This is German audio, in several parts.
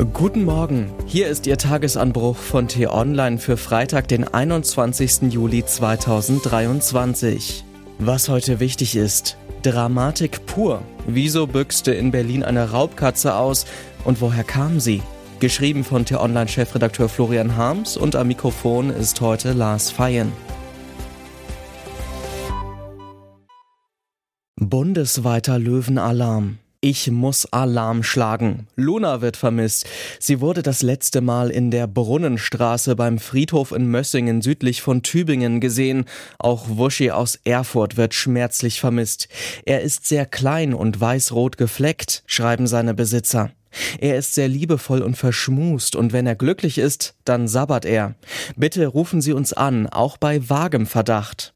Guten Morgen, hier ist Ihr Tagesanbruch von T-Online für Freitag, den 21. Juli 2023. Was heute wichtig ist, Dramatik pur. Wieso büchste in Berlin eine Raubkatze aus und woher kam sie? Geschrieben von T-Online-Chefredakteur Florian Harms und am Mikrofon ist heute Lars Feyen. Bundesweiter Löwenalarm. Ich muss Alarm schlagen. Luna wird vermisst. Sie wurde das letzte Mal in der Brunnenstraße beim Friedhof in Mössingen südlich von Tübingen gesehen. Auch Wuschi aus Erfurt wird schmerzlich vermisst. Er ist sehr klein und weiß-rot gefleckt, schreiben seine Besitzer. Er ist sehr liebevoll und verschmust und wenn er glücklich ist, dann sabbert er. Bitte rufen Sie uns an, auch bei vagem Verdacht.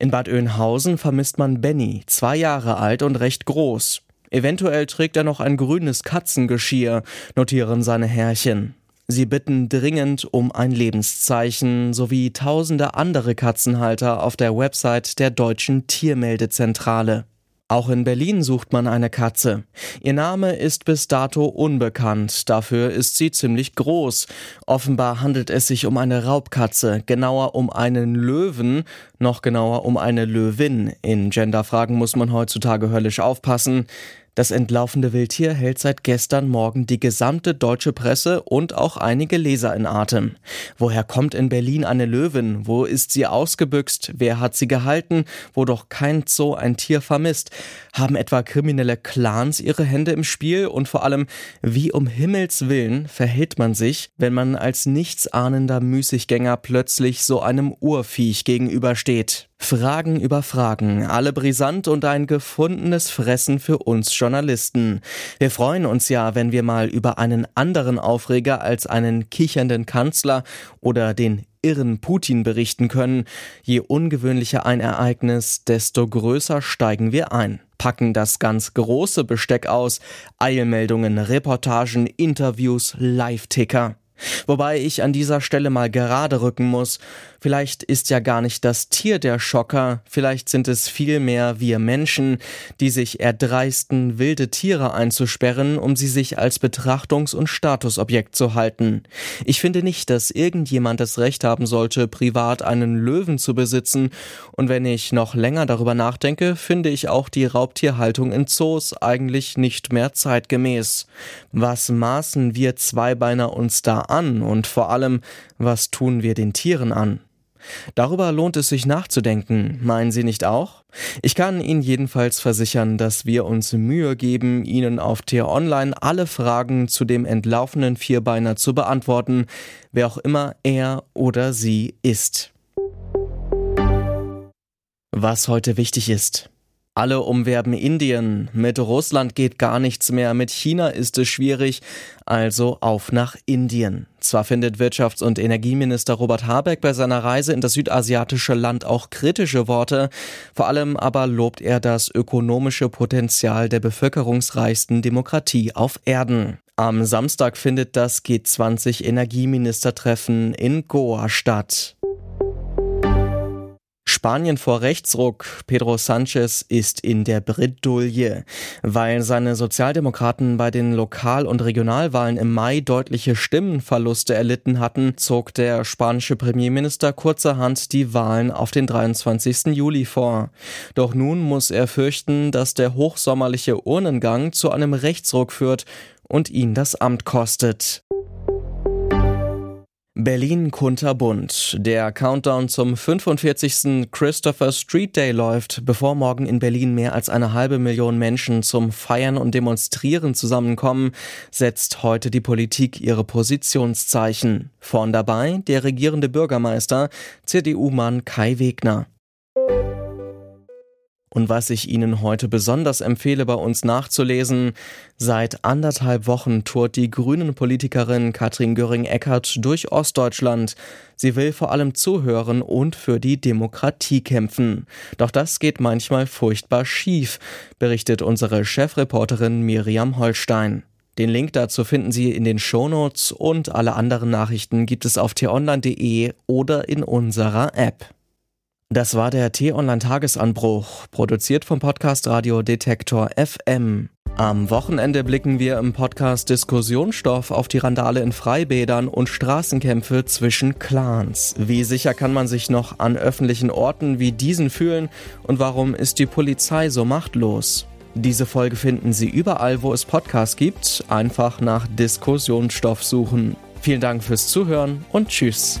In Bad Oeynhausen vermisst man Benny, zwei Jahre alt und recht groß. Eventuell trägt er noch ein grünes Katzengeschirr, notieren seine Herrchen. Sie bitten dringend um ein Lebenszeichen sowie tausende andere Katzenhalter auf der Website der Deutschen Tiermeldezentrale. Auch in Berlin sucht man eine Katze. Ihr Name ist bis dato unbekannt, dafür ist sie ziemlich groß. Offenbar handelt es sich um eine Raubkatze, genauer um einen Löwen, noch genauer um eine Löwin. In Genderfragen muss man heutzutage höllisch aufpassen. Das entlaufende Wildtier hält seit gestern Morgen die gesamte deutsche Presse und auch einige Leser in Atem. Woher kommt in Berlin eine Löwin? Wo ist sie ausgebüxt? Wer hat sie gehalten? Wo doch kein Zoo ein Tier vermisst? Haben etwa kriminelle Clans ihre Hände im Spiel? Und vor allem, wie um Himmels Willen verhält man sich, wenn man als nichtsahnender Müßiggänger plötzlich so einem Urviech gegenübersteht? Fragen über Fragen, alle brisant und ein gefundenes Fressen für uns Journalisten. Wir freuen uns ja, wenn wir mal über einen anderen Aufreger als einen kichernden Kanzler oder den irren Putin berichten können. Je ungewöhnlicher ein Ereignis, desto größer steigen wir ein packen das ganz große Besteck aus. Eilmeldungen, Reportagen, Interviews, Live-Ticker. Wobei ich an dieser Stelle mal gerade rücken muss. Vielleicht ist ja gar nicht das Tier der Schocker, vielleicht sind es vielmehr wir Menschen, die sich erdreisten, wilde Tiere einzusperren, um sie sich als Betrachtungs- und Statusobjekt zu halten. Ich finde nicht, dass irgendjemand das Recht haben sollte, privat einen Löwen zu besitzen, und wenn ich noch länger darüber nachdenke, finde ich auch die Raubtierhaltung in Zoos eigentlich nicht mehr zeitgemäß. Was maßen wir Zweibeiner uns da an und vor allem, was tun wir den Tieren an? Darüber lohnt es sich nachzudenken, meinen Sie nicht auch? Ich kann Ihnen jedenfalls versichern, dass wir uns Mühe geben, Ihnen auf T-Online alle Fragen zu dem entlaufenen Vierbeiner zu beantworten, wer auch immer er oder sie ist. Was heute wichtig ist. Alle umwerben Indien. Mit Russland geht gar nichts mehr. Mit China ist es schwierig. Also auf nach Indien. Zwar findet Wirtschafts- und Energieminister Robert Habeck bei seiner Reise in das südasiatische Land auch kritische Worte. Vor allem aber lobt er das ökonomische Potenzial der bevölkerungsreichsten Demokratie auf Erden. Am Samstag findet das G20 Energieministertreffen in Goa statt. Spanien vor Rechtsruck. Pedro Sanchez ist in der Bredouille. Weil seine Sozialdemokraten bei den Lokal- und Regionalwahlen im Mai deutliche Stimmenverluste erlitten hatten, zog der spanische Premierminister kurzerhand die Wahlen auf den 23. Juli vor. Doch nun muss er fürchten, dass der hochsommerliche Urnengang zu einem Rechtsruck führt und ihn das Amt kostet. Berlin Kunterbund. Der Countdown zum 45. Christopher Street Day läuft, bevor morgen in Berlin mehr als eine halbe Million Menschen zum Feiern und Demonstrieren zusammenkommen, setzt heute die Politik ihre Positionszeichen. Vorn dabei der regierende Bürgermeister, CDU-Mann Kai Wegner. Und was ich Ihnen heute besonders empfehle, bei uns nachzulesen, seit anderthalb Wochen tourt die grünen Politikerin Katrin Göring-Eckardt durch Ostdeutschland. Sie will vor allem zuhören und für die Demokratie kämpfen. Doch das geht manchmal furchtbar schief, berichtet unsere Chefreporterin Miriam Holstein. Den Link dazu finden Sie in den Shownotes und alle anderen Nachrichten gibt es auf t-online.de oder in unserer App. Das war der T-Online-Tagesanbruch, produziert vom Podcast Radio Detektor FM. Am Wochenende blicken wir im Podcast Diskussionsstoff auf die Randale in Freibädern und Straßenkämpfe zwischen Clans. Wie sicher kann man sich noch an öffentlichen Orten wie diesen fühlen und warum ist die Polizei so machtlos? Diese Folge finden Sie überall, wo es Podcasts gibt. Einfach nach Diskussionsstoff suchen. Vielen Dank fürs Zuhören und Tschüss.